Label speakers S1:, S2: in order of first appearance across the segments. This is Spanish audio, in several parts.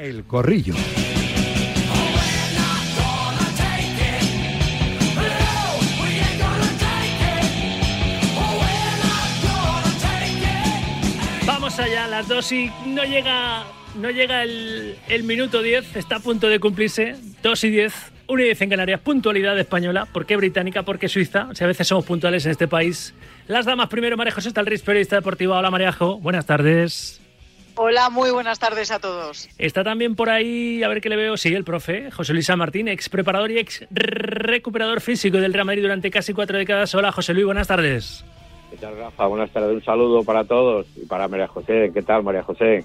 S1: El Corrillo.
S2: Vamos allá, las dos y no llega, no llega el, minuto 10, está a punto de cumplirse, 2 y 10, 1 y 10 en Canarias, puntualidad española, ¿por qué británica? ¿Por qué suiza? Sea, a veces somos puntuales en este país. Las damas primero, María José Talriz, periodista deportiva. Hola Maríajo, buenas tardes.
S3: Hola, muy buenas tardes a todos.
S2: Está también por ahí, a ver qué le veo, sí, el profe, José Luis San Martín, ex preparador y ex recuperador físico del Real Madrid durante casi cuatro décadas. Hola José Luis, buenas tardes.
S4: ¿Qué tal, Rafa? Buenas tardes. Un saludo para todos y para María José. ¿Qué tal, María José?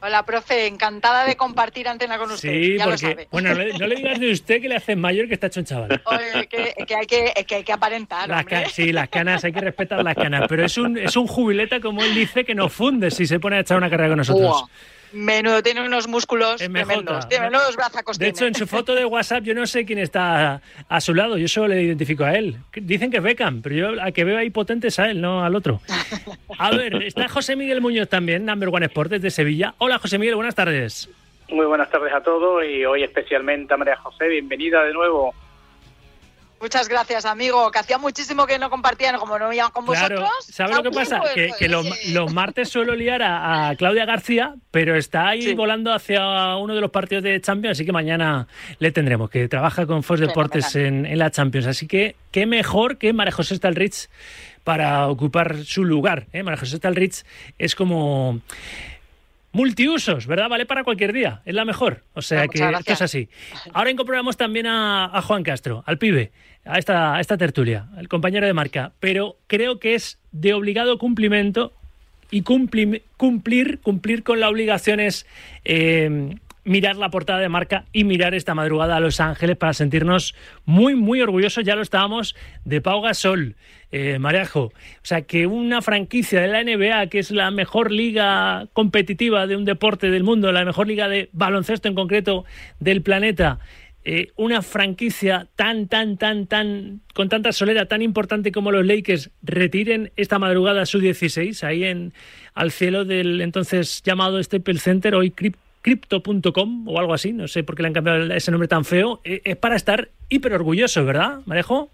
S3: Hola, profe. Encantada de compartir antena con usted.
S2: Sí,
S3: ya lo
S2: porque,
S3: sabe.
S2: bueno, no le, no le digas de usted que le hacen mayor que está hecho un chaval.
S3: Oye, que, que hay que, que hay que aparentar,
S2: Las
S3: hombre.
S2: ca- sí, las canas, hay que respetar las canas, pero es un, es un jubileta, como él dice, que nos funde si se pone a echar una carrera con nosotros.
S3: Menudo, tiene unos músculos
S2: mejota.
S3: tremendos. Tiene menudos brazacos.
S2: De
S3: tiene.
S2: hecho, en su foto de WhatsApp yo no sé quién está a, su lado, yo solo le identifico a él. Dicen que es Beckham, pero yo a que veo ahí potente es a él, no al otro. A ver, está José Miguel Muñoz también, Number One Sport desde Sevilla. Hola José Miguel, buenas tardes.
S5: Muy buenas tardes a todos y hoy especialmente a María José, bienvenida de nuevo.
S3: Muchas gracias, amigo. Que hacía muchísimo que no compartían, como no iban con
S2: Claro,
S3: vosotros.
S2: ¿sabes lo que
S3: Pues,
S2: pasa?
S3: pues,
S2: Que, que los,
S3: oye.
S2: los martes suelo liar a, a Claudia García, pero está ahí
S3: Sí.
S2: volando hacia uno de los partidos de Champions, así que mañana le tendremos, que trabaja con Fox Deportes en, en la Champions. Así que qué mejor que María José Stalrich para ocupar su lugar. ¿eh? María José Stalrich es como multiusos, ¿verdad? Vale para cualquier día, es la mejor. O sea
S3: Muchas
S2: que es así. Ahora incorporamos también a, a Juan Castro, al pibe, a esta, a esta tertulia, el compañero de marca, pero creo que es de obligado cumplimiento y cumpli- cumplir, cumplir con la obligación es eh, mirar la portada de marca y mirar esta madrugada a Los Ángeles para sentirnos muy, muy orgullosos, ya lo estábamos, de Pau Gasol, eh, Marejo. O sea, que una franquicia de la NBA, que es la mejor liga competitiva de un deporte del mundo, la mejor liga de baloncesto en concreto del planeta, eh, una franquicia tan, tan, tan, tan, con tanta solera, tan importante como los Lakers, retiren esta madrugada su 16 ahí en al cielo del entonces llamado Staples Center, hoy Cryp- Crypto.com o algo así, no sé por qué le han cambiado ese nombre tan feo, eh, es para estar hiper orgulloso, ¿verdad, Marejo?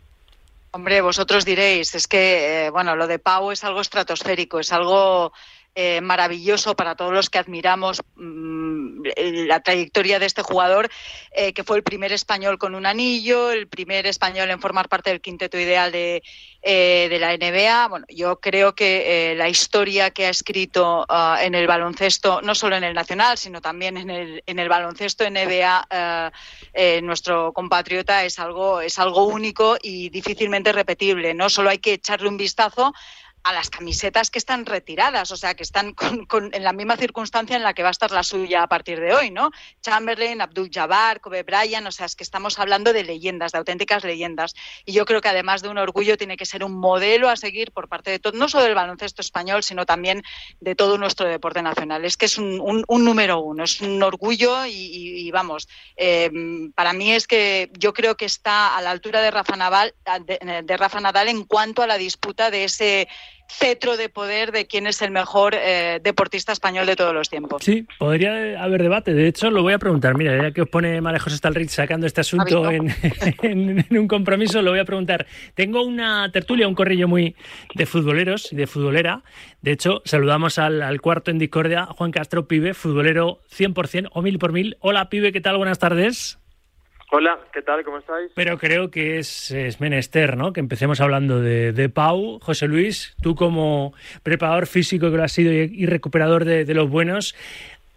S3: Hombre, vosotros diréis, es que, eh, bueno, lo de Pau es algo estratosférico, es algo eh, maravilloso para todos los que admiramos mm, la trayectoria de este jugador, eh, que fue el primer español con un anillo, el primer español en formar parte del quinteto ideal de, eh, de la NBA. Bueno, yo creo que la historia que ha escrito ah, en el baloncesto, no solo en el nacional, sino también en el, en el baloncesto NBA, eh, nuestro compatriota es algo, es algo único y difícilmente repetible. No solo hay que echarle un vistazo a las camisetas que están retiradas, o sea, que están en la misma circunstancia en la que va a estar la suya a partir de hoy, ¿no? Chamberlain, Abdul Jabbar, Kobe Bryant, o sea, es que estamos hablando de leyendas, de auténticas leyendas. Y yo creo que además de un orgullo tiene que ser un modelo a seguir por parte de todo, no solo del baloncesto español, sino también de todo nuestro deporte nacional. Es que es un, número uno, es un orgullo y, vamos, eh, para mí es que yo creo que está a la altura de Rafa Nadal, de, de Rafa Nadal en cuanto a la disputa de ese cetro de poder de quién es el mejor eh, deportista español de todos los tiempos.
S2: Sí, podría haber debate. De hecho, lo voy a preguntar. Mira, ya que os pone María José Stalrich sacando este asunto
S3: ¿Ha
S2: en, en- en un compromiso, lo voy a preguntar. Tengo una tertulia, un corrillo muy de futboleros y de futbolera. De hecho, saludamos al, al cuarto en discordia, Juan Castro, pibe, futbolero 100% o mil por mil. Hola, pibe, ¿qué tal? Buenas tardes.
S5: Hola, ¿qué tal? ¿Cómo estáis?
S2: Pero creo que es, es menester, ¿no? Que empecemos hablando de, de Pau. José Luis, tú como preparador físico que lo has sido y, y recuperador de, de los buenos,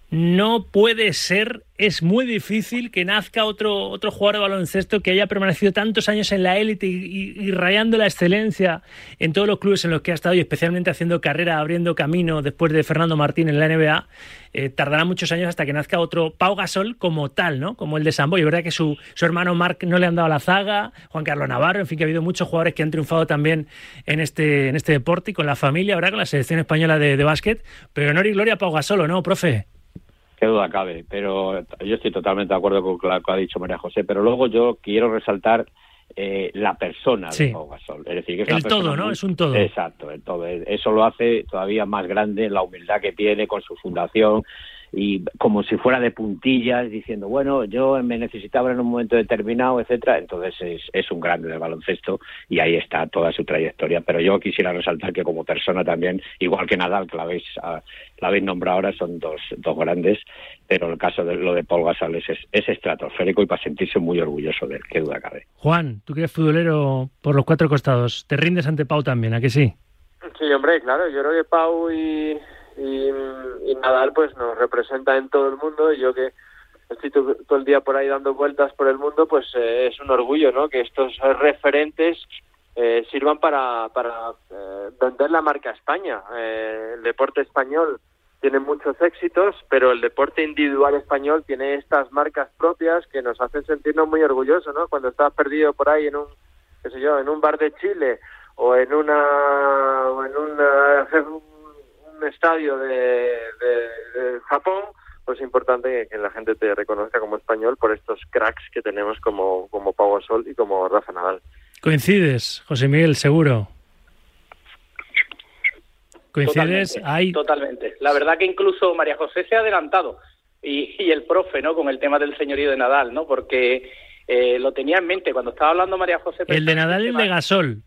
S2: no puede ser, es muy difícil que nazca otro, otro jugador de baloncesto que haya permanecido tantos años en la élite y, rayando la excelencia en todos los clubes en los que ha estado y especialmente haciendo carrera, abriendo camino después de Fernando Martín en la NBA. Eh, tardará muchos años hasta que nazca otro Pau Gasol como tal, ¿no? Como el de Sambo. Y verdad que su, su hermano Marc no le han dado la zaga, Juan Carlos Navarro, en fin, que ha habido muchos jugadores que han triunfado también en este, en este deporte y con la familia, ahora con la selección española de, de básquet. Pero honor y gloria a Pau Gasol, ¿o ¿no, profe?
S4: Qué duda cabe, pero yo estoy totalmente de acuerdo con lo que ha dicho María José, pero luego yo quiero resaltar eh, la persona
S2: Sí.
S4: de Pau Gasol. Es decir, que es
S2: El
S4: una
S2: todo, ¿no?
S4: muy-
S2: Es un todo.
S4: Exacto, el todo. Eso lo hace todavía más grande la humildad que tiene con su fundación y como si fuera de puntillas, diciendo, bueno, yo me necesitaba en un momento determinado, etcétera. Entonces es, es un grande del baloncesto y ahí está toda su trayectoria. Pero yo quisiera resaltar que como persona también, igual que Nadal, que la habéis, ah, la habéis nombrado ahora, son dos, dos grandes, pero el caso de lo de Paul Gasol es, es, estratosférico y para sentirse muy orgulloso de él, qué duda cabe.
S2: Juan, tú que eres futbolero por los cuatro costados, ¿te rindes ante Pau también, a que sí?
S1: Sí, hombre, claro, yo creo que Pau y, y, Nadal pues nos representa en todo el mundo. Y yo que estoy todo, el día por ahí dando vueltas por el mundo pues eh, es un orgullo no que estos referentes eh, sirvan para, para eh, vender la marca España. El deporte español tiene muchos éxitos pero el deporte individual español tiene estas marcas propias que nos hacen sentirnos muy orgullosos no cuando estás perdido por ahí en un qué sé yo en un bar de Chile o en una o en una un estadio de, Japón, pues es importante que, la gente te reconozca como español por estos cracks que tenemos como, como Pau Gasol y como Rafa Nadal.
S2: ¿Coincides, José Miguel, seguro? ¿Coincides?
S5: Totalmente, Totalmente. La verdad que incluso María José se ha adelantado y, y el profe, ¿no? Con el tema del señorío de Nadal, ¿no? Porque eh, lo tenía en mente cuando estaba hablando María José.
S2: El de Nadal y el de Gasol.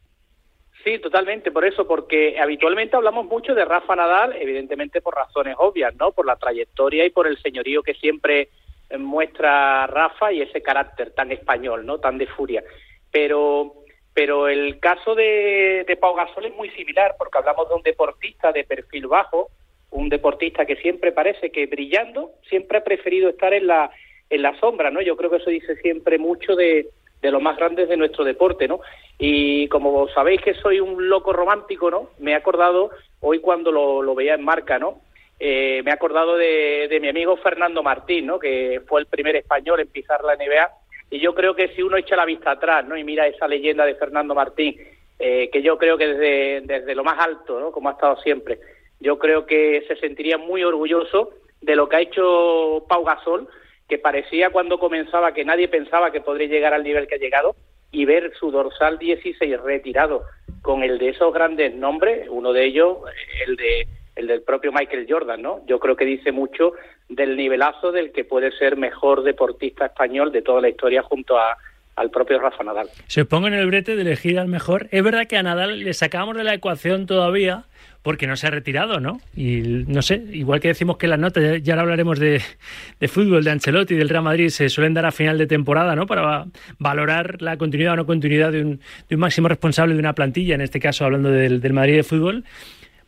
S5: Sí, totalmente, por eso, porque habitualmente hablamos mucho de Rafa Nadal, evidentemente por razones obvias, ¿no? Por la trayectoria y por el señorío que siempre eh, muestra Rafa y ese carácter tan español, ¿no? Tan de furia. Pero, pero el caso de, de Pau Gasol es muy similar, porque hablamos de un deportista de perfil bajo, un deportista que siempre parece que brillando, siempre ha preferido estar en la, en la sombra, ¿no? Yo creo que eso dice siempre mucho de, de los más grandes de nuestro deporte, ¿no? Y como sabéis que soy un loco romántico, ¿no? Me he acordado hoy cuando lo, veía en marca, ¿no? Eh, me he acordado de, de, mi amigo Fernando Martín, ¿no? Que fue el primer español en pisar la NBA. Y yo creo que si uno echa la vista atrás, ¿no? Y mira esa leyenda de Fernando Martín, eh, que yo creo que desde, desde lo más alto, ¿no? Como ha estado siempre, yo creo que se sentiría muy orgulloso de lo que ha hecho Pau Gasol, que parecía cuando comenzaba que nadie pensaba que podría llegar al nivel que ha llegado y ver su dorsal 16 retirado con el de esos grandes nombres, uno de ellos el de el del propio Michael Jordan, ¿no? Yo creo que dice mucho del nivelazo del que puede ser mejor deportista español de toda la historia junto a, al propio Rafa Nadal.
S2: Se pongo en el brete de elegir al mejor. Es verdad que a Nadal le sacamos de la ecuación todavía porque no se ha retirado, ¿no? Y no sé, igual que decimos que las notas, ya ahora hablaremos de, fútbol, de Ancelotti, del Real Madrid, se suelen dar a final de temporada, ¿no? Para valorar la continuidad o no continuidad de un, máximo responsable de una plantilla, en este caso hablando del, Madrid de fútbol.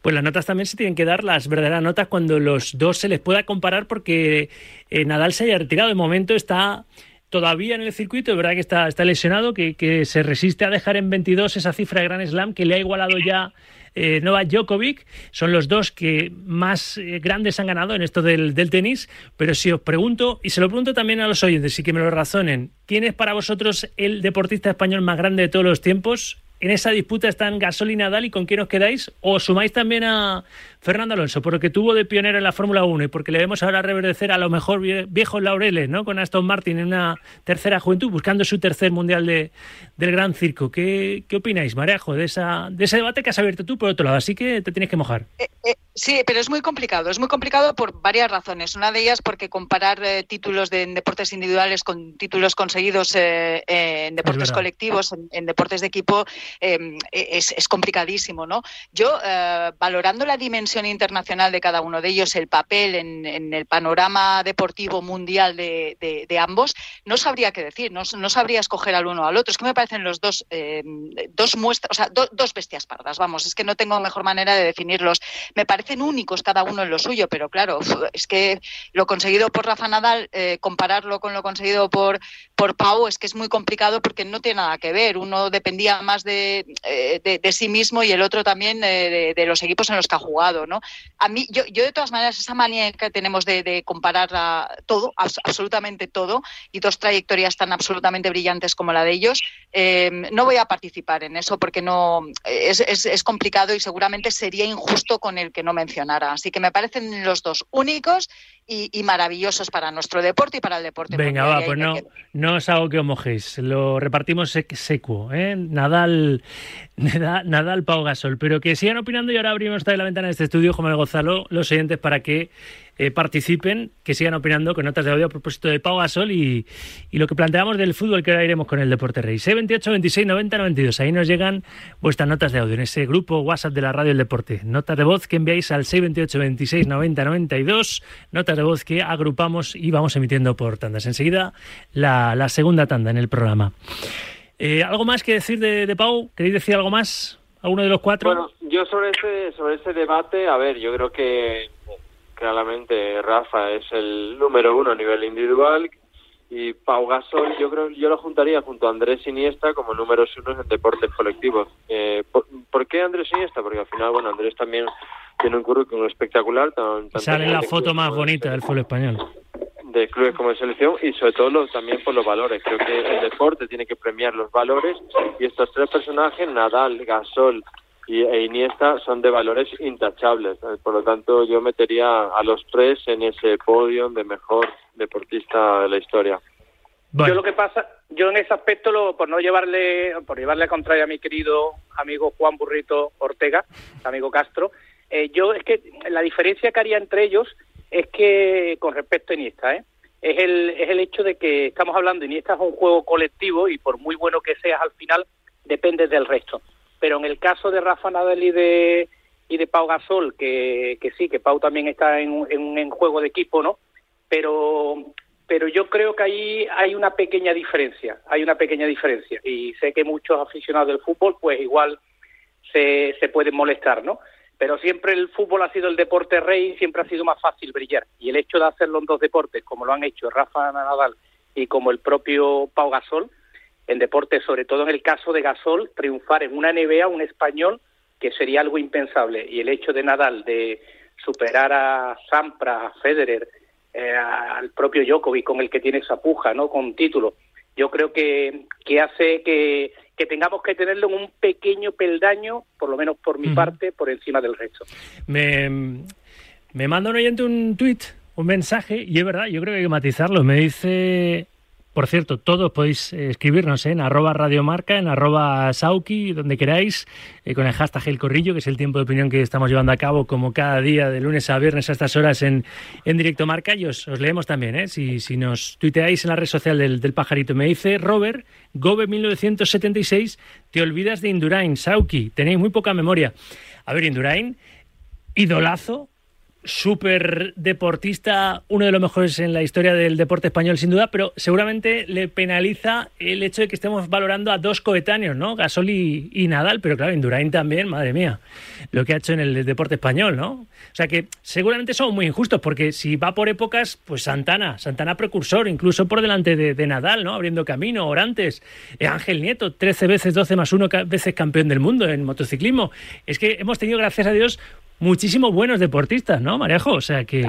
S2: Pues las notas también se tienen que dar las verdaderas notas cuando los dos se les pueda comparar porque eh, Nadal se haya retirado. De momento está todavía en el circuito, es verdad que está, lesionado, que, que, se resiste a dejar en 22 esa cifra de Gran Slam que le ha igualado ya eh, Novak Djokovic, son los dos que más eh, grandes han ganado en esto del, del, tenis, pero si os pregunto, y se lo pregunto también a los oyentes y que me lo razonen, ¿quién es para vosotros el deportista español más grande de todos los tiempos? En esa disputa están Gasol y Nadal, ¿y con quién os quedáis? ¿O sumáis también a Fernando Alonso, por lo que tuvo de pionero en la Fórmula 1 y porque le vemos ahora reverdecer a lo mejor viejos laureles, ¿no? Con Aston Martin en una tercera juventud, buscando su tercer mundial de, del Gran Circo. ¿Qué, qué opináis, Marejo, de, esa, de ese debate que has abierto tú por otro lado? Así que te tienes que mojar.
S3: Eh, eh, sí, pero es muy complicado. Es muy complicado por varias razones. Una de ellas porque comparar eh, títulos de deportes individuales con títulos conseguidos en deportes colectivos, en, deportes de equipo, Em, e, es, complicadísimo, ¿no? Yo, eh, valorando la dimensión internacional de cada uno de ellos, el papel en, el panorama deportivo mundial de, ambos, no sabría qué decir, no, sabría escoger al uno o al otro. Es que me parecen los dos, em, dos muestras, o sea, dos bestias pardas, vamos, es que no tengo mejor manera de definirlos. Me parecen únicos cada uno en lo suyo, pero claro, es que lo conseguido por Rafa Nadal, eh, compararlo con lo conseguido por, por Pau, es que es muy complicado porque no tiene nada que ver. Uno dependía más de eh, de, sí mismo y el otro también eh, de, los equipos en los que ha jugado, ¿no? A mí, yo, yo de todas maneras, esa manía que tenemos de, comparar todo, absolutamente todo, y dos trayectorias tan absolutamente brillantes como la de ellos, em, no voy a participar en eso porque no es, es, complicado y seguramente sería injusto con el que no mencionara. Así que me parecen los dos únicos y, maravillosos para nuestro deporte y para el deporte.
S2: Venga, va, pues no, no os hago que os mojéis, lo repartimos secuo, ¿eh? Nadal, Nadal, Pau Gasol, pero que sigan opinando y ahora abrimos la ventana de este estudio, Jomel Gonzalo, los oyentes para que eh, participen, que sigan opinando con notas de audio a propósito de Pau Gasol y, y lo que planteamos del fútbol que ahora iremos con el Deporte Rey. 628 26 90 92, ahí nos llegan vuestras notas de audio en ese grupo WhatsApp de la Radio del Deporte. Notas de voz que enviáis al 628 26 90 92, notas de voz que agrupamos y vamos emitiendo por tandas. Enseguida la, la segunda tanda en el programa. Eh, ¿Algo más que decir de, Pau? ¿Queréis decir algo más? ¿Alguno de los cuatro?
S1: Bueno, yo sobre ese, sobre ese debate, a ver, yo creo que claramente Rafa es el número uno a nivel individual y Pau Gasol yo creo yo lo juntaría junto a Andrés Iniesta como números uno en deportes colectivos. Eh, ¿por, qué Andrés Iniesta? Porque al final, bueno, Andrés también tiene un currículum espectacular.
S2: Sale la foto más bonita del fútbol español
S1: de clubes como de selección y sobre todo también por los valores. Creo que el deporte tiene que premiar los valores y estos tres personajes, Nadal, Gasol y, e Iniesta, son de valores intachables. Por lo tanto, yo metería a los tres en ese podio de mejor deportista de la historia.
S5: Yo lo que pasa, yo en ese aspecto, lo, por no llevarle, por llevarle a contrario a mi querido amigo Juan Burrito Ortega, amigo Castro, eh, yo es que la diferencia que haría entre ellos es que, con respecto a Iniesta, ¿eh? es, el, es el hecho de que estamos hablando, Iniesta es un juego colectivo y por muy bueno que seas al final, depende del resto. Pero en el caso de Rafa Nadal y de, y de Pau Gasol, que, que sí, que Pau también está en, en, en juego de equipo, ¿no? Pero, pero yo creo que ahí hay una pequeña diferencia, hay una pequeña diferencia. Y sé que muchos aficionados del fútbol, pues igual se, se pueden molestar, ¿no? Pero siempre el fútbol ha sido el deporte rey, siempre ha sido más fácil brillar. Y el hecho de hacerlo en dos deportes, como lo han hecho Rafa Nadal y como el propio Pau Gasol, en deportes, sobre todo en el caso de Gasol, triunfar en una NBA, un español, que sería algo impensable. Y el hecho de Nadal de superar a Sampras, a Federer, eh, al propio Djokovic, con el que tiene esa puja, ¿no? Con título, yo creo que, que hace que que tengamos que tenerlo en un pequeño peldaño, por lo menos por mi parte, por encima del resto.
S2: Me, me manda un oyente un tuit, un mensaje, y es verdad, yo creo que hay que matizarlo. Me dice por cierto, todos podéis eh, escribirnos en arroba radiomarca, en arroba sauki, donde queráis, eh, con el hashtag El Corrillo, que es el tiempo de opinión que estamos llevando a cabo como cada día, de lunes a viernes a estas horas en, en Directo Marca. Y os, leemos también, ¿eh? si, nos tuiteáis en la red social del, del pajarito. Me dice Robert, Gobe 1976, te olvidas de Indurain, Sauki, tenéis muy poca memoria. A ver, Indurain, idolazo, súper deportista, uno de los mejores en la historia del deporte español, sin duda, pero seguramente le penaliza el hecho de que estemos valorando a dos coetáneos, ¿no? Gasol y, Nadal, pero claro, Indurain también, madre mía, lo que ha hecho en el deporte español, ¿no? O sea que seguramente somos muy injustos, porque si va por épocas, pues Santana, Santana precursor, incluso por delante de, Nadal, ¿no? Abriendo camino, Orantes, eh, Ángel Nieto, 13 veces, 12 más 1 veces campeón del mundo en motociclismo. Es que hemos tenido, gracias a Dios, muchísimos buenos deportistas, ¿no, Marejo? O sea que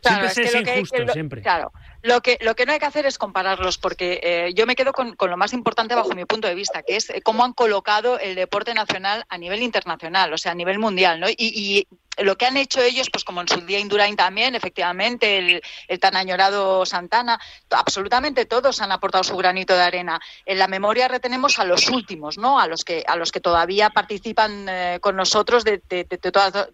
S2: siempre es, injusto, siempre.
S3: Claro, lo que, lo que no hay que hacer es compararlos, porque eh, yo me quedo con, con, lo más importante bajo mi punto de vista, que es cómo han colocado el deporte nacional a nivel internacional, o sea, a nivel mundial, ¿no? Y, y lo que han hecho ellos, pues como en su día Indurain también, efectivamente, el, tan añorado Santana, absolutamente todos han aportado su granito de arena. En la memoria retenemos a los últimos, ¿no? A los que, a los que todavía participan eh, con nosotros, de,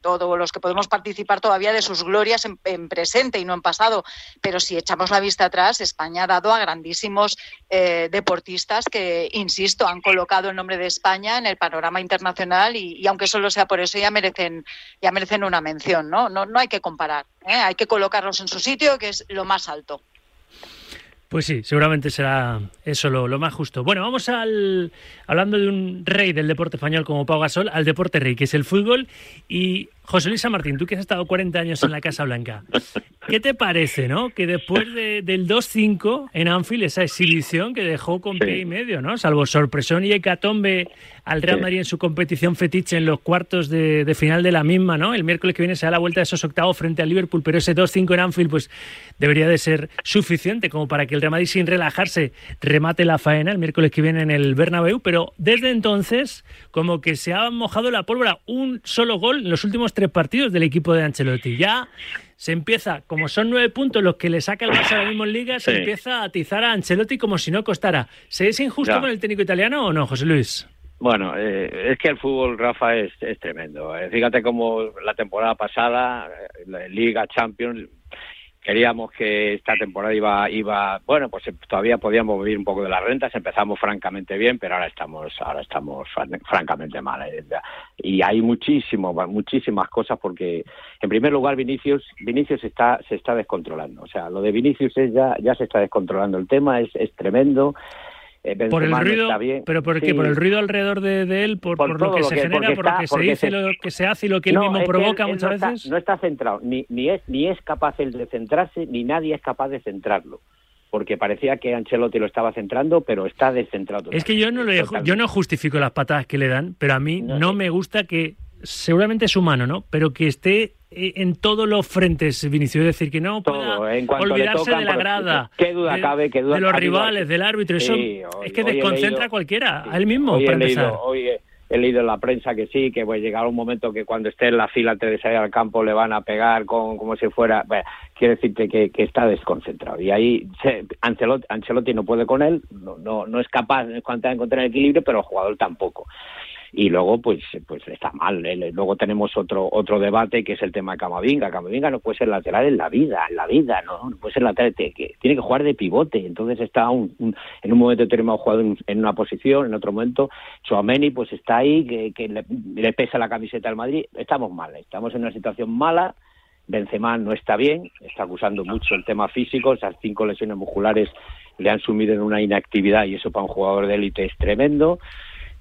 S3: todos los que podemos participar todavía de sus glorias en, presente y no en pasado. Pero si echamos la vista atrás, España ha dado a grandísimos eh, deportistas que, insisto, han colocado el nombre de España en el panorama internacional y, y aunque solo sea por eso, ya merecen, ya merecen una mención, ¿no? No, no hay que comparar, ¿eh? hay que colocarlos en su sitio, que es lo más alto.
S2: Pues sí, seguramente será eso lo, lo, más justo. Bueno, vamos al hablando de un rey del deporte español como Pau Gasol, al deporte rey, que es el fútbol. Y José Luis San Martín, tú que has estado 40 años en la Casa Blanca, ¿qué te parece, no? Que después de, del 2-5 en Anfield, esa exhibición que dejó con pie y medio, ¿no? Salvo sorpresón y hecatombe al Real Madrid en su competición fetiche en los cuartos de, final de la misma, ¿no? El miércoles que viene se da la vuelta de esos octavos frente al Liverpool, pero ese 2-5 en Anfield, pues debería de ser suficiente como para que el Real Madrid, sin relajarse, remate la faena el miércoles que viene en el Bernabéu, pero desde entonces, como que se ha mojado la pólvora, un solo gol en los últimos tres partidos del equipo de Ancelotti. Ya se empieza, como son nueve puntos los que le saca el Barça ahora mismo en Liga, se
S4: Sí.
S2: empieza a atizar a Ancelotti como si no costara. ¿Se es injusto
S4: Ya.
S2: con el técnico italiano o no, José Luis?
S4: Bueno, eh, es que el fútbol, Rafa, es, es tremendo. Eh, fíjate cómo la temporada pasada, eh, la Liga Champions, queríamos que esta temporada iba, iba, bueno, pues eh, todavía podíamos vivir un poco de las rentas. Empezamos francamente bien, pero ahora estamos, ahora estamos fran- francamente mal. eh. Y hay muchísimo, muchísimas cosas porque, en primer lugar, Vinicius, Vinicius está, se está descontrolando. O sea, lo de Vinicius es ya, ya se está descontrolando. El tema es, es tremendo. Eh,
S2: Por el ruido,
S4: está bien.
S2: pero ¿por qué?
S4: Sí.
S2: ¿Por el ruido alrededor de, de él? ¿Por,
S4: Por
S2: por lo que
S4: lo
S2: se
S4: que-
S2: genera? ¿Por lo que se dice,
S4: se-
S2: lo que se hace y lo que él mismo provoca
S4: él- él
S2: muchas
S4: no está-
S2: veces?
S4: no está centrado, ni, ni, es, ni es capaz él de centrarse, ni nadie es capaz de centrarlo. Porque parecía que Ancelotti lo estaba centrando, pero está descentrado.
S2: Es que yo no, le, yo no justifico las patadas que le dan, pero a mí
S4: No,
S2: me gusta que, seguramente es humano, ¿no? Pero que esté en todos los frentes, Vinicius, es decir, que no
S4: Todo,
S2: pueda
S4: en
S2: olvidarse
S4: tocan,
S2: de la
S4: pero
S2: grada,
S4: qué duda
S2: de,
S4: cabe, qué duda
S2: de los
S4: cabe.
S2: rivales, del árbitro, eso
S4: Sí,
S2: es que desconcentra
S4: leído-
S2: a cualquiera,
S4: Sí.
S2: a él mismo,
S4: he
S2: empezar.
S4: leído, hoy he, he leído en la prensa que sí, que pues llegará un momento que cuando esté en la fila antes de salir al campo le van a pegar con como si fuera... Bueno, quiere decirte que, que está desconcentrado. Y ahí se, Ancelotti, Ancelotti no puede con él, no, no, no es capaz de encontrar el equilibrio, pero el jugador tampoco. Y luego, pues, pues está mal. ¿eh? Luego tenemos otro otro debate que es el tema de Camavinga. Camavinga no puede ser lateral en la vida, en la vida, no, no puede ser lateral, te- que tiene que jugar de pivote. Entonces está un, un- en un momento determinado jugado en, en una posición, en otro momento Chouameni pues está ahí, que, que le, le pesa la camiseta al Madrid. Estamos mal, estamos en una situación mala. Benzema no está bien, está acusando mucho el tema físico, esas cinco lesiones musculares le han sumido en una inactividad y eso para un jugador de élite es tremendo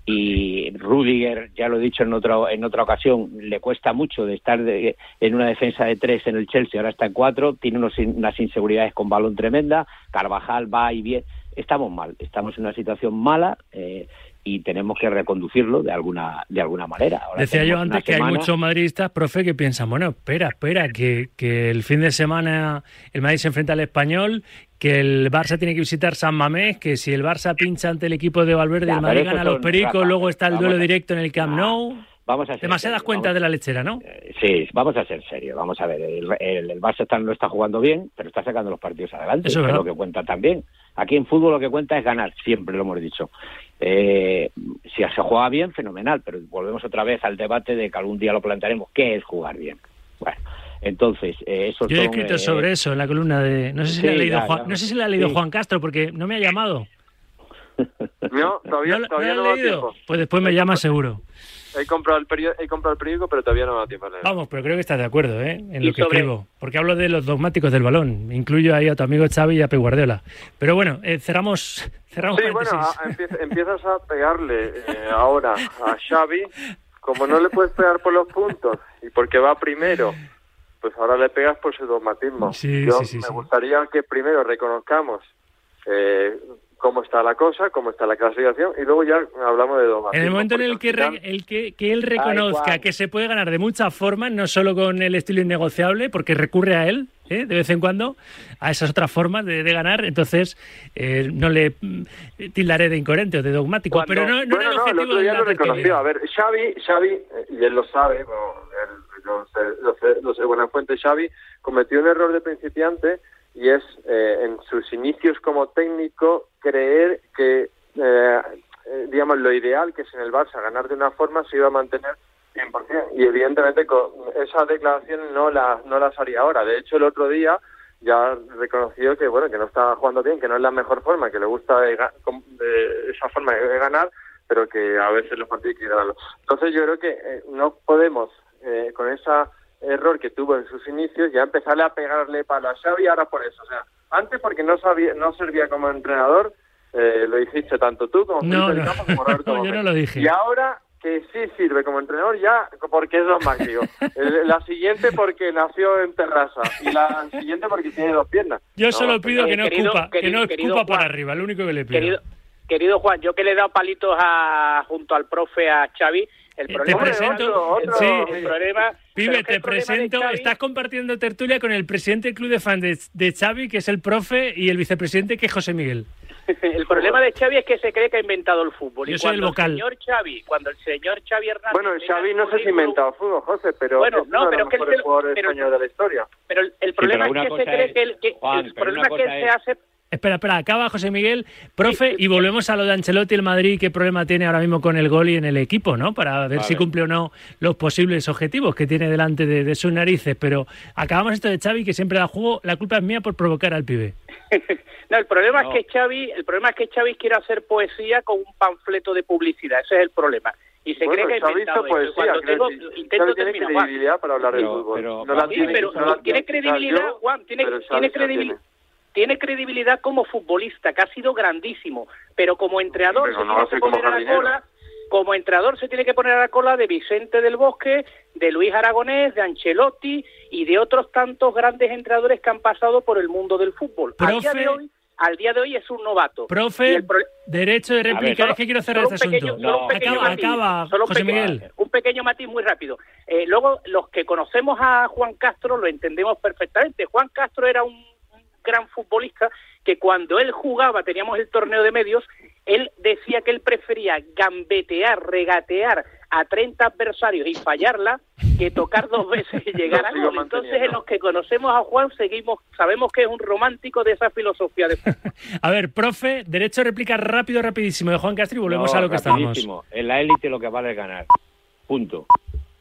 S4: y Rudiger, ya lo he dicho en otra, en otra ocasión, le cuesta mucho de estar de- en una defensa de tres en el Chelsea, ahora está en cuatro, tiene unos unas inseguridades con balón tremenda, Carvajal va y bien, estamos mal, estamos en una situación mala eh, y tenemos que reconducirlo de alguna de alguna manera. Ahora
S2: Decía yo antes que hay muchos madridistas, profe, que piensan, bueno, espera, espera, que, que el fin de semana el Madrid se enfrenta al Español, que el Barça tiene que visitar San Mamés, que si el Barça pincha ante el equipo de Valverde,
S4: Ya,
S2: el Madrid gana a los Pericos,
S4: ratas.
S2: luego está el
S4: Vamos
S2: duelo
S4: a-
S2: directo en el Camp
S4: Ah,
S2: Nou.
S4: Vamos a ser
S2: Demasiadas
S4: serios,
S2: cuentas
S4: vamos-
S2: de la lechera, ¿no?
S4: Eh, Sí, vamos a ser serios. Vamos a ver, el, el, el Barça está- no está jugando bien, pero está sacando los partidos adelante.
S2: Eso es verdad.
S4: lo que cuenta también. Aquí en fútbol lo que cuenta es ganar, siempre lo hemos dicho. Eh, si se juega bien, fenomenal, pero volvemos otra vez al debate de que algún día lo plantearemos. ¿Qué es jugar bien? Bueno, entonces, eh, eso
S2: Yo he
S4: son,
S2: escrito
S4: eh,
S2: sobre eso en la columna de... No sé si
S4: sí,
S2: le ha leído,
S4: ya,
S2: Juan,
S4: ya.
S2: no sé si le ha leído
S4: Sí.
S2: Juan Castro, porque no me ha llamado.
S1: No, todavía
S2: ¿No,
S1: todavía
S2: ¿no leído?
S1: tiempo.
S2: Pues después me llama seguro.
S1: He comprado el periódico, he comprado el periódico, pero todavía no me da tiempo a leer.
S2: Vamos, pero creo que estás de acuerdo ¿eh? en lo que
S5: sobre-
S2: escribo. Porque hablo de los dogmáticos del balón. Incluyo ahí a tu amigo Xavi y a Pep Guardiola. Pero bueno, eh, cerramos, cerramos
S1: Sí, bueno, a- empiezas a pegarle eh, ahora a Xavi, como no le puedes pegar por los puntos y porque va primero, pues ahora le pegas por su dogmatismo.
S2: Sí,
S1: Yo
S2: sí, sí,
S1: me gustaría que primero reconozcamos eh, cómo está la cosa, cómo está la clasificación y luego ya hablamos de dogmatismo.
S2: En el momento en el que, re- el que, que él reconozca que se puede ganar de muchas formas, no solo con el estilo innegociable, porque recurre a él ¿eh? de vez en cuando, a esas otras formas de, de ganar, entonces eh, no le mm, tildaré de incoherente o de dogmático.
S1: Cuando-
S2: pero no, no
S1: bueno,
S2: era el
S1: no,
S2: objetivo
S1: otro
S2: de
S1: día lo reconoció. A ver, Xavi, Xavi, eh, y él lo sabe, bueno, él, lo lo lo sé de buena fuente, Xavi cometió un error de principiante y es eh, en sus inicios como técnico creer que, eh, eh, digamos, lo ideal que es en el Barça ganar de una forma se iba a mantener 100%. Y evidentemente con esas declaraciones no las, no las haría ahora. De hecho, el otro día ya reconoció que bueno que no está jugando bien, que no es la mejor forma, que le gusta de esa forma de ganar, pero que a veces los partidos hay que ganarlos. Entonces yo creo que eh, no podemos eh, con ese error que tuvo en sus inicios ya empezarle a pegarle palo a Xavi ahora por eso. O sea, antes porque no sabía, no servía como entrenador, eh, lo dijiste tanto tú como
S2: No, no.
S1: Campos como Roberto
S2: Yo no lo dije.
S1: Y ahora que sí sirve como entrenador ya porque es dogmático. El- la siguiente porque nació en terraza y la siguiente porque tiene dos piernas.
S2: Yo
S1: No,
S2: solo pido que no
S5: querido-
S2: escupa, que
S5: querido-
S2: no
S5: querido
S2: escupa por
S5: Juan,
S2: arriba, lo único que le pido.
S5: Querido, querido Juan, yo que le he dado palitos a, junto al profe a Xavi, el
S2: Eh,
S5: problema
S2: te presento,
S1: otro- otro-
S2: sí,
S5: el problema,
S2: Pibe, te
S5: el de
S2: presento,
S5: Xavi-
S2: estás compartiendo tertulia con el presidente del club de fans de, de Xavi, que es el profe, y el vicepresidente, que es José Miguel.
S5: el problema de Xavi es que se cree que ha inventado el fútbol.
S2: Yo
S5: y
S2: soy el vocal.
S5: señor Xavi, cuando el señor Xavi Hernández...
S1: Bueno, Xavi
S5: el
S1: no sé si ha inventado fútbol, José, pero
S5: Bueno,
S1: es
S5: no,
S1: uno de
S5: pero
S1: los
S5: es que él
S1: mejores jugadores españoles de la historia.
S5: Pero el, el problema
S4: pero
S5: es que se cree
S4: es-
S5: que, el, que
S4: Juan,
S5: el problema es que se hace
S2: Espera, espera, acaba José Miguel. Profe, y volvemos a lo de Ancelotti, el Madrid, qué problema tiene ahora mismo con el gol y en el equipo, ¿no? Para ver
S4: A
S2: si
S4: ver.
S2: cumple o no los posibles objetivos que tiene delante de, de sus narices. Pero acabamos esto de Xavi, que siempre da juego, la culpa es mía por provocar al pibe.
S5: No, el problema
S4: No.
S5: es que Xavi, el problema es que Xavi quiere hacer poesía con un panfleto de publicidad, ese es el problema. Y se
S1: Bueno,
S5: cree que ha inventado
S1: poesía,
S5: Cuando
S1: creo
S5: tengo,
S1: que
S5: intento terminar, Juan.
S1: credibilidad para hablar
S4: Pero-
S1: fútbol.
S4: pero-
S1: no la
S5: Sí,
S1: tiene,
S5: pero
S1: no la
S5: tiene
S1: quizás
S5: credibilidad,
S1: yo,
S5: Juan, tiene, credibilidad.
S1: tiene.
S5: Tiene credibilidad como futbolista, que ha sido grandísimo, pero como entrenador
S1: Pero
S5: se
S1: no
S5: tiene que poner a la cola, como entrenador se tiene que poner a la cola de Vicente del Bosque, de Luis Aragonés, de Ancelotti y de otros tantos grandes entrenadores que han pasado por el mundo del fútbol. Al día
S2: Profe-
S5: de hoy, al día de hoy es un novato.
S2: Profe,
S5: pro-
S2: derecho de réplica,
S5: solo-
S2: es que quiero cerrar este
S5: un pequeño-
S2: asunto. acaba,
S5: matiz,
S2: acaba,
S5: solo un
S2: José
S5: pequeño-
S2: Miguel.
S5: Un pequeño matiz muy rápido. Eh, luego, los que conocemos a Juan Castro lo entendemos perfectamente. Juan Castro era un gran futbolista que cuando él jugaba, teníamos el torneo de medios, él decía que él prefería gambetear, regatear a 30 adversarios y fallarla que tocar dos veces y llegar a gol. Entonces, en los que conocemos a Juan, seguimos, sabemos que es un romántico de esa filosofía de fútbol.
S2: A ver, profe, derecho de réplica rápido, rapidísimo de Juan Castro y volvemos
S4: No,
S2: a lo que
S4: rapidísimo. En la élite lo que vale es ganar. Punto.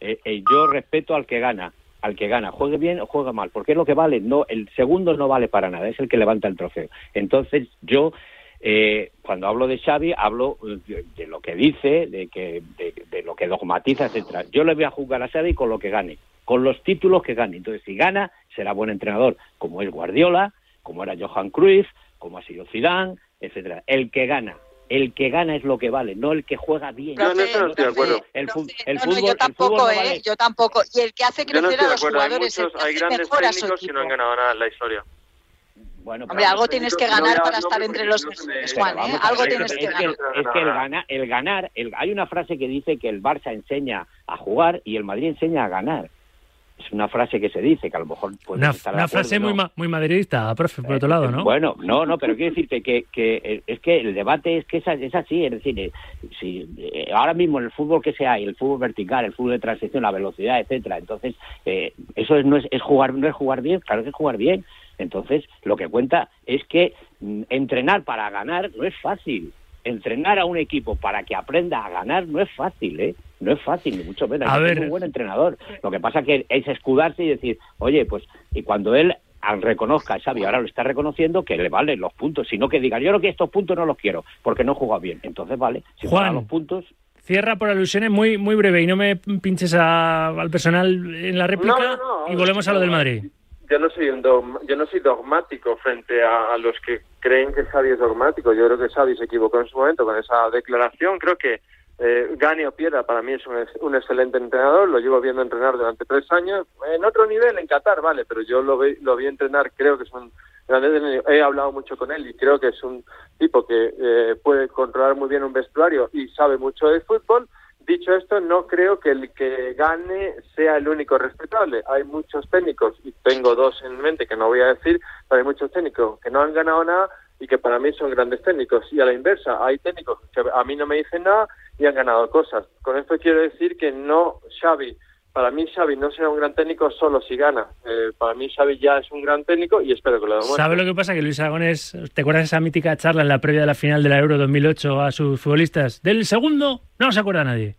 S4: Eh, eh, yo respeto al que gana, al que gana, juegue bien o juegue mal, porque es lo que vale. No, el segundo no vale para nada, es el que levanta el trofeo. Entonces yo eh, cuando hablo de Xavi hablo eh, de, de lo que dice, de que de, de lo que dogmatiza, etcétera. Yo le voy a jugar a Xavi con lo que gane, con los títulos que gane. Entonces si gana será buen entrenador, como es Guardiola, como era Johan Cruyff, como ha sido Zidane, etcétera. El que gana. El que gana es lo que vale, no el que juega bien.
S1: Yo en eso no estoy de acuerdo.
S4: El
S3: profe,
S4: el
S3: no, no,
S4: fútbol-
S3: yo
S4: el
S3: tampoco,
S4: fútbol no
S3: ¿eh?
S4: vale.
S3: Yo tampoco. Y el que hace
S1: no
S3: crecer
S1: estoy
S3: a los
S1: acuerdo. Hay,
S3: jugadores, el
S1: muchos,
S3: que
S1: hay grandes técnicos que no han ganado nada en la historia.
S4: Bueno,
S3: Hombre, algo tienes que
S1: no
S3: ganar para estar entre los
S1: no
S3: mejores, Juan, ¿eh? Algo tienes
S4: es
S3: que
S4: que,
S3: ganar.
S4: es que el, gana- el ganar, el- hay una frase que dice que el Barça enseña a jugar y el Madrid enseña a ganar. Es una frase que se dice, que a lo mejor puedes
S2: Una,
S4: estar acuerdo,
S2: frase
S4: ¿no?
S2: muy, ma- muy madridista, profe, por otro
S4: Eh,
S2: lado, ¿no?
S4: Bueno, no, no, pero quiero decirte que, que eh, es que el debate es que es, es así, es decir, eh, si eh, ahora mismo en el fútbol que sea, el fútbol vertical, el fútbol de transición, la velocidad, etcétera, entonces eh, eso es, no es, es jugar, no es jugar bien, claro que es jugar bien. Entonces lo que cuenta es que mm, entrenar para ganar no es fácil. Entrenar a un equipo para que aprenda a ganar no es fácil, ¿eh? No es fácil, ni mucho menos.
S2: A ver.
S4: un buen entrenador. Lo que pasa que es escudarse y decir, oye, pues, y cuando él al reconozca, Xavi ahora lo está reconociendo, que le valen los puntos, sino que diga, yo creo que estos puntos no los quiero, porque no he jugado bien. Entonces, vale, si
S2: Juan.
S4: los puntos,
S2: Cierra por alusiones muy, muy breve y no me pinches a- al personal en la réplica
S1: No, no, no.
S2: y volvemos a lo del Madrid.
S1: Yo no soy un dogma- yo no soy dogmático frente a, a los que creen que Xavi es dogmático. Yo creo que Xavi se equivocó en su momento con esa declaración. Creo que eh, gane o pierda, para mí es un, un excelente entrenador. Lo llevo viendo entrenar durante tres años. En otro nivel, en Qatar, vale, pero yo lo, vi, lo vi entrenar. Creo que es un grande. He hablado mucho con él y creo que es un tipo que eh, puede controlar muy bien un vestuario y sabe mucho de fútbol. Dicho esto, no creo que el que gane sea el único respetable. Hay muchos técnicos, y tengo dos en mente que no voy a decir, pero hay muchos técnicos que no han ganado nada y que para mí son grandes técnicos. Y a la inversa, hay técnicos que a mí no me dicen nada y han ganado cosas. Con esto quiero decir que no Xavi, para mí Xavi no será un gran técnico solo si gana. Eh, para mí Xavi ya es un gran técnico y espero que lo demuestre.
S2: ¿Sabe lo que pasa? Que Luis Aragonés, ¿te acuerdas de esa mítica charla en la previa de la final de la Euro 2008 a sus futbolistas? Del segundo no se acuerda nadie.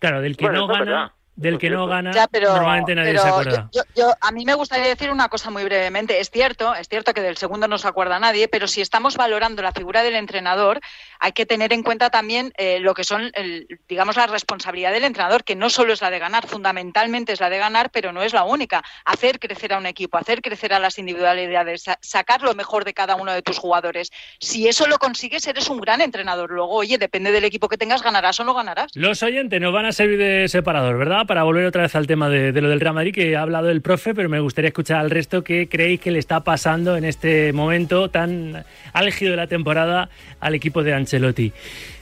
S2: Claro, del que
S1: Bueno,
S2: no gana,
S1: verdad.
S2: Del
S1: Eso
S2: que no gana,
S3: Ya, pero,
S2: normalmente nadie
S3: pero
S2: se acuerda.
S3: Yo, yo- a mí me gustaría decir una cosa muy brevemente. Es cierto, es cierto que del segundo no se acuerda nadie, pero si estamos valorando la figura del entrenador, hay que tener en cuenta también eh, lo que son, el- digamos, la responsabilidad del entrenador, que no solo es la de ganar, fundamentalmente es la de ganar, pero no es la única. Hacer crecer a un equipo, hacer crecer a las individualidades, sa- sacar lo mejor de cada uno de tus jugadores. Si eso lo consigues, eres un gran entrenador. Luego, oye, depende del equipo que tengas, ganarás o no ganarás.
S2: Los oyentes nos van a servir de separador, ¿verdad? Para volver otra vez al tema de, lo del Real Madrid, que ha hablado el profe, pero me gustaría escuchar al resto qué creéis que le está pasando en este momento tan álgido de la temporada al equipo de Ancelotti.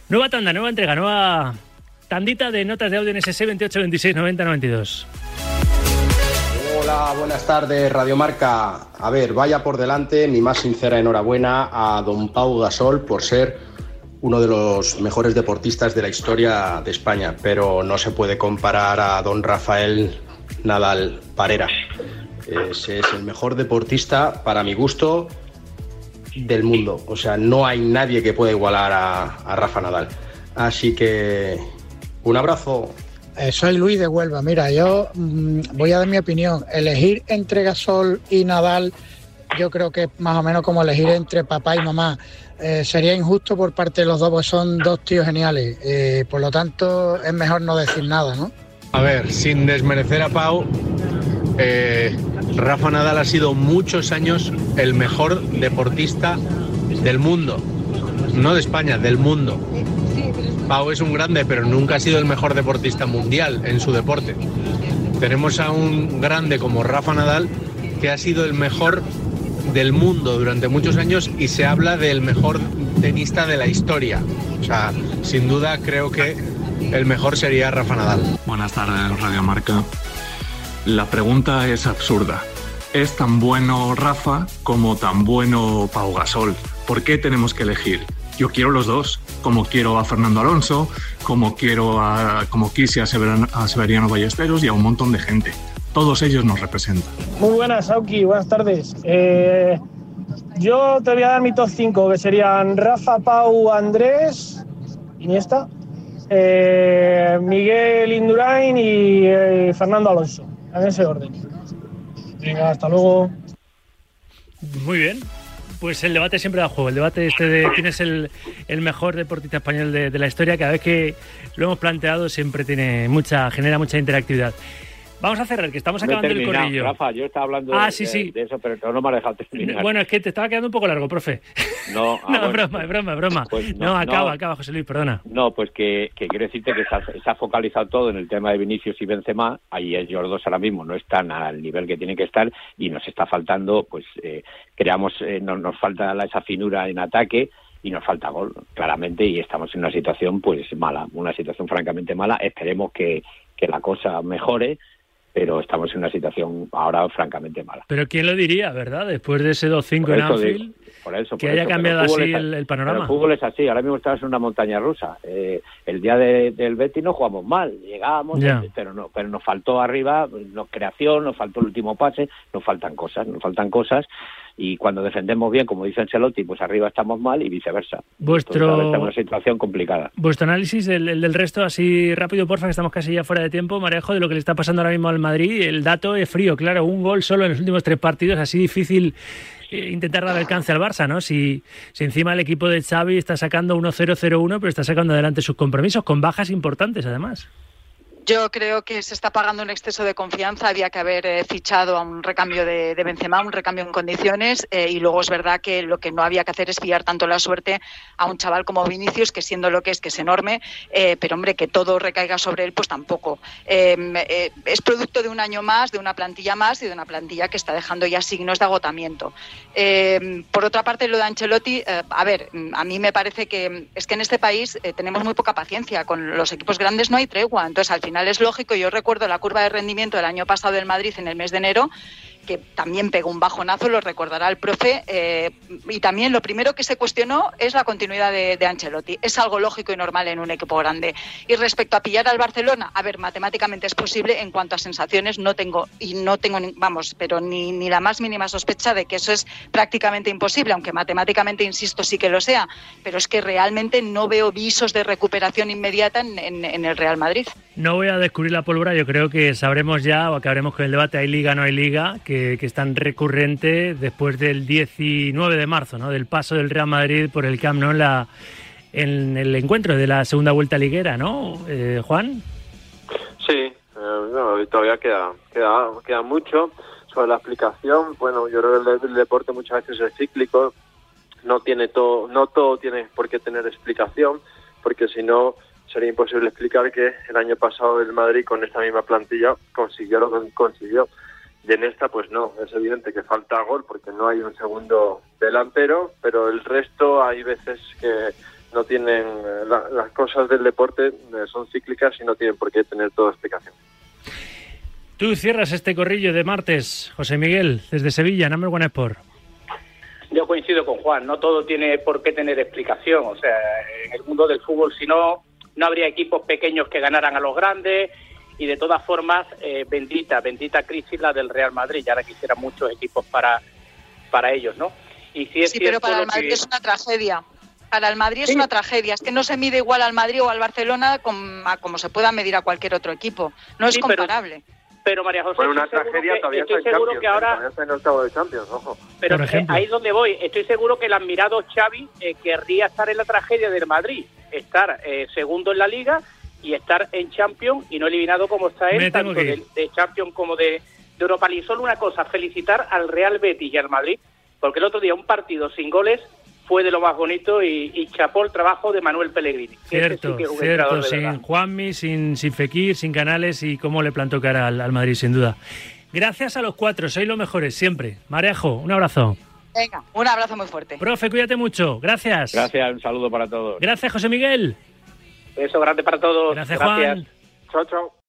S2: Nueva tanda, nueva entrega, nueva tandita de notas de audio en SC 28 26 90 92.
S6: Hola Hola, buenas tardes, Radio Marca. A ver, vaya por delante mi más sincera enhorabuena a don Pau Gasol por ser uno de los mejores deportistas de la historia de España, pero no se puede comparar a don Rafael Nadal Parera. Ese es el mejor deportista, para mi gusto, del mundo. O sea, no hay nadie que pueda igualar a, Rafa Nadal. Así que un abrazo.
S7: Eh, soy Luis de Huelva. Mira, yo mm, voy a dar mi opinión. Elegir entre Gasol y Nadal, yo creo que es más o menos como elegir entre papá y mamá. Eh, sería injusto por parte de los dos, porque son dos tíos geniales. Eh, por lo tanto, es mejor no decir nada, ¿no?
S8: A ver, sin desmerecer a Pau, Rafa Nadal ha sido muchos años el mejor deportista del mundo. No de España, del mundo. Pau es un grande, pero nunca ha sido el mejor deportista mundial en su deporte. Tenemos a un grande como Rafa Nadal, que ha sido el mejor del mundo durante muchos años y se habla del mejor tenista de la historia. O sea, sin duda creo que el mejor sería Rafa Nadal.
S9: Buenas tardes, Radio Marca. La pregunta es absurda. ¿Es tan bueno Rafa como tan bueno Pau Gasol? ¿Por qué tenemos que elegir? Yo quiero los dos, como quiero a Fernando Alonso, como quiero a, como quise a, Severiano Ballesteros y a un montón de gente. Todos ellos nos representan.
S10: Muy buenas, Auki, buenas tardes. Eh, yo te voy a dar mi top 5, que serían Rafa, Pau, Andrés, Iniesta, eh, Miguel Indurain y eh, Fernando Alonso en ese orden. Venga, hasta luego.
S2: Muy bien. Pues el debate siempre da juego. El debate este de quién es el, mejor deportista español de, de, la historia, cada vez que lo hemos planteado siempre tiene mucha, genera mucha interactividad. Vamos a cerrar, que estamos acabando el corrillo.
S4: Rafa, yo estaba hablando
S2: ah,
S4: de,
S2: sí, sí.
S4: eso, pero no me ha dejado terminar.
S2: Bueno, es que te estaba quedando un poco largo, profe.
S4: No,
S2: ah, no, broma, es broma, broma. Pues no, acaba, acaba, José Luis, perdona.
S4: No, pues que, quiero decirte que se ha, focalizado todo en el tema de Vinicius y Benzema. Ahí ellos dos ahora mismo no están al nivel que tienen que estar y nos está faltando, pues, eh, creamos, eh, nos, falta esa finura en ataque y nos falta gol, claramente, y estamos en una situación pues mala, una situación francamente mala. Esperemos que, que la cosa mejore pero estamos en una situación ahora francamente mala.
S2: Pero ¿quién lo diría, verdad? Después de ese 2-5 en Anfield, que haya cambiado así el, panorama.
S4: el fútbol es así, ahora mismo estamos en una montaña rusa. Eh, el día del Betis no jugamos mal, llegábamos, pero no, pero nos faltó arriba, nos creación, nos faltó el último pase, nos faltan cosas, nos faltan cosas y cuando defendemos bien, como dice Ancelotti, pues arriba estamos mal y viceversa.
S2: Vuestro
S4: en una situación complicada.
S2: Vuestro análisis del, del, resto así rápido, porfa, que estamos casi ya fuera de tiempo, Marejo, de lo que le está pasando ahora mismo al Madrid. El dato es frío, claro, un gol solo en los últimos tres partidos, así difícil intentar dar alcance al Barça, ¿no? Si, encima el equipo de Xavi está sacando 1-0-0-1, pero está sacando adelante sus compromisos con bajas importantes además.
S3: Yo creo que se está pagando un exceso de confianza. Había que haber eh, fichado a un recambio de, Benzema, un recambio en condiciones. Eh, y luego es verdad que lo que no había que hacer es fiar tanto la suerte a un chaval como Vinicius, que siendo lo que es, que es enorme, eh, pero hombre, que todo recaiga sobre él, pues tampoco. es producto de un año más, de una plantilla más y de una plantilla que está dejando ya signos de agotamiento. por otra parte, lo de Ancelotti, a ver, a mí me parece que es que en este país tenemos muy poca paciencia. Con los equipos grandes no hay tregua. Entonces, al final final es lógico. Yo recuerdo la curva de rendimiento del año pasado del Madrid en el mes de enero que también pegó un bajonazo, lo recordará el profe. Eh, y también lo primero que se cuestionó es la continuidad de, Ancelotti. Es algo lógico y normal en un equipo grande. Y respecto a pillar al Barcelona, a ver, matemáticamente es posible. En cuanto a sensaciones, no tengo, y no tengo, vamos, pero ni, ni la más mínima sospecha de que eso es prácticamente imposible, aunque matemáticamente, insisto, sí que lo sea. Pero es que realmente no veo visos de recuperación inmediata en, el Real Madrid.
S2: No voy a descubrir la pólvora, yo creo que sabremos ya, o acabaremos con el debate, ¿hay liga, no hay liga? que, es tan recurrente después del 19 de marzo, ¿no? del paso del Real Madrid por el Camp Nou en, la, en el encuentro de la segunda vuelta liguera, ¿no, eh, Juan?
S1: Sí, eh, todavía queda, queda, queda mucho sobre la explicación. Bueno, yo creo que el, deporte muchas veces es cíclico, no tiene todo, no todo tiene por qué tener explicación, porque si no sería imposible explicar que el año pasado el Madrid con esta misma plantilla consiguió lo que consiguió. Y en esta, pues no, es evidente que falta gol porque no hay un segundo delantero, pero el resto hay veces que no tienen, eh, las cosas del deporte eh, son cíclicas y no tienen por qué tener toda explicación.
S2: Tú cierras este corrillo de martes, José Miguel, desde Sevilla, Number One Sport.
S5: Yo coincido con Juan, no todo tiene por qué tener explicación. O sea, en el mundo del fútbol, si no, no habría equipos pequeños que ganaran a los grandes. Y de todas formas, eh, bendita, bendita crisis la del Real Madrid. Ya ahora quisiera muchos equipos para, para ellos, ¿no?
S3: Y si es sí, pero para el Madrid es una tragedia. Para el Madrid es una tragedia. Es que no se mide igual al Madrid o al Barcelona como, a como se pueda medir a cualquier otro equipo. No es comparable.
S5: Pero María José,
S1: una tragedia todavía estoy seguro que ahora está en el octavo de Champions, ojo.
S5: Pero eh, ahí es donde voy. Estoy seguro que el admirado Xavi eh, querría estar en la tragedia del Madrid, estar eh, segundo en la Liga y estar en Champions y no eliminado como está él, tanto de, de, Champions como de, de Europa League. Solo una cosa, felicitar al Real Betis y al Madrid, porque el otro día un partido sin goles fue de lo más bonito y, chapó el trabajo de Manuel Pellegrini.
S2: Cierto, cierto, sin Juanmi, sin, sin Fekir, sin Canales y cómo le plantó cara al, Madrid, sin duda. Gracias a los cuatro, sois los mejores siempre. Marejo, un abrazo.
S3: Venga, un abrazo muy fuerte.
S2: Profe, cuídate mucho. Gracias.
S4: Gracias, un saludo para todos.
S2: Gracias, José Miguel.
S5: Eso, grande para todos.
S2: Gracias, Juan.
S1: Chao, chao.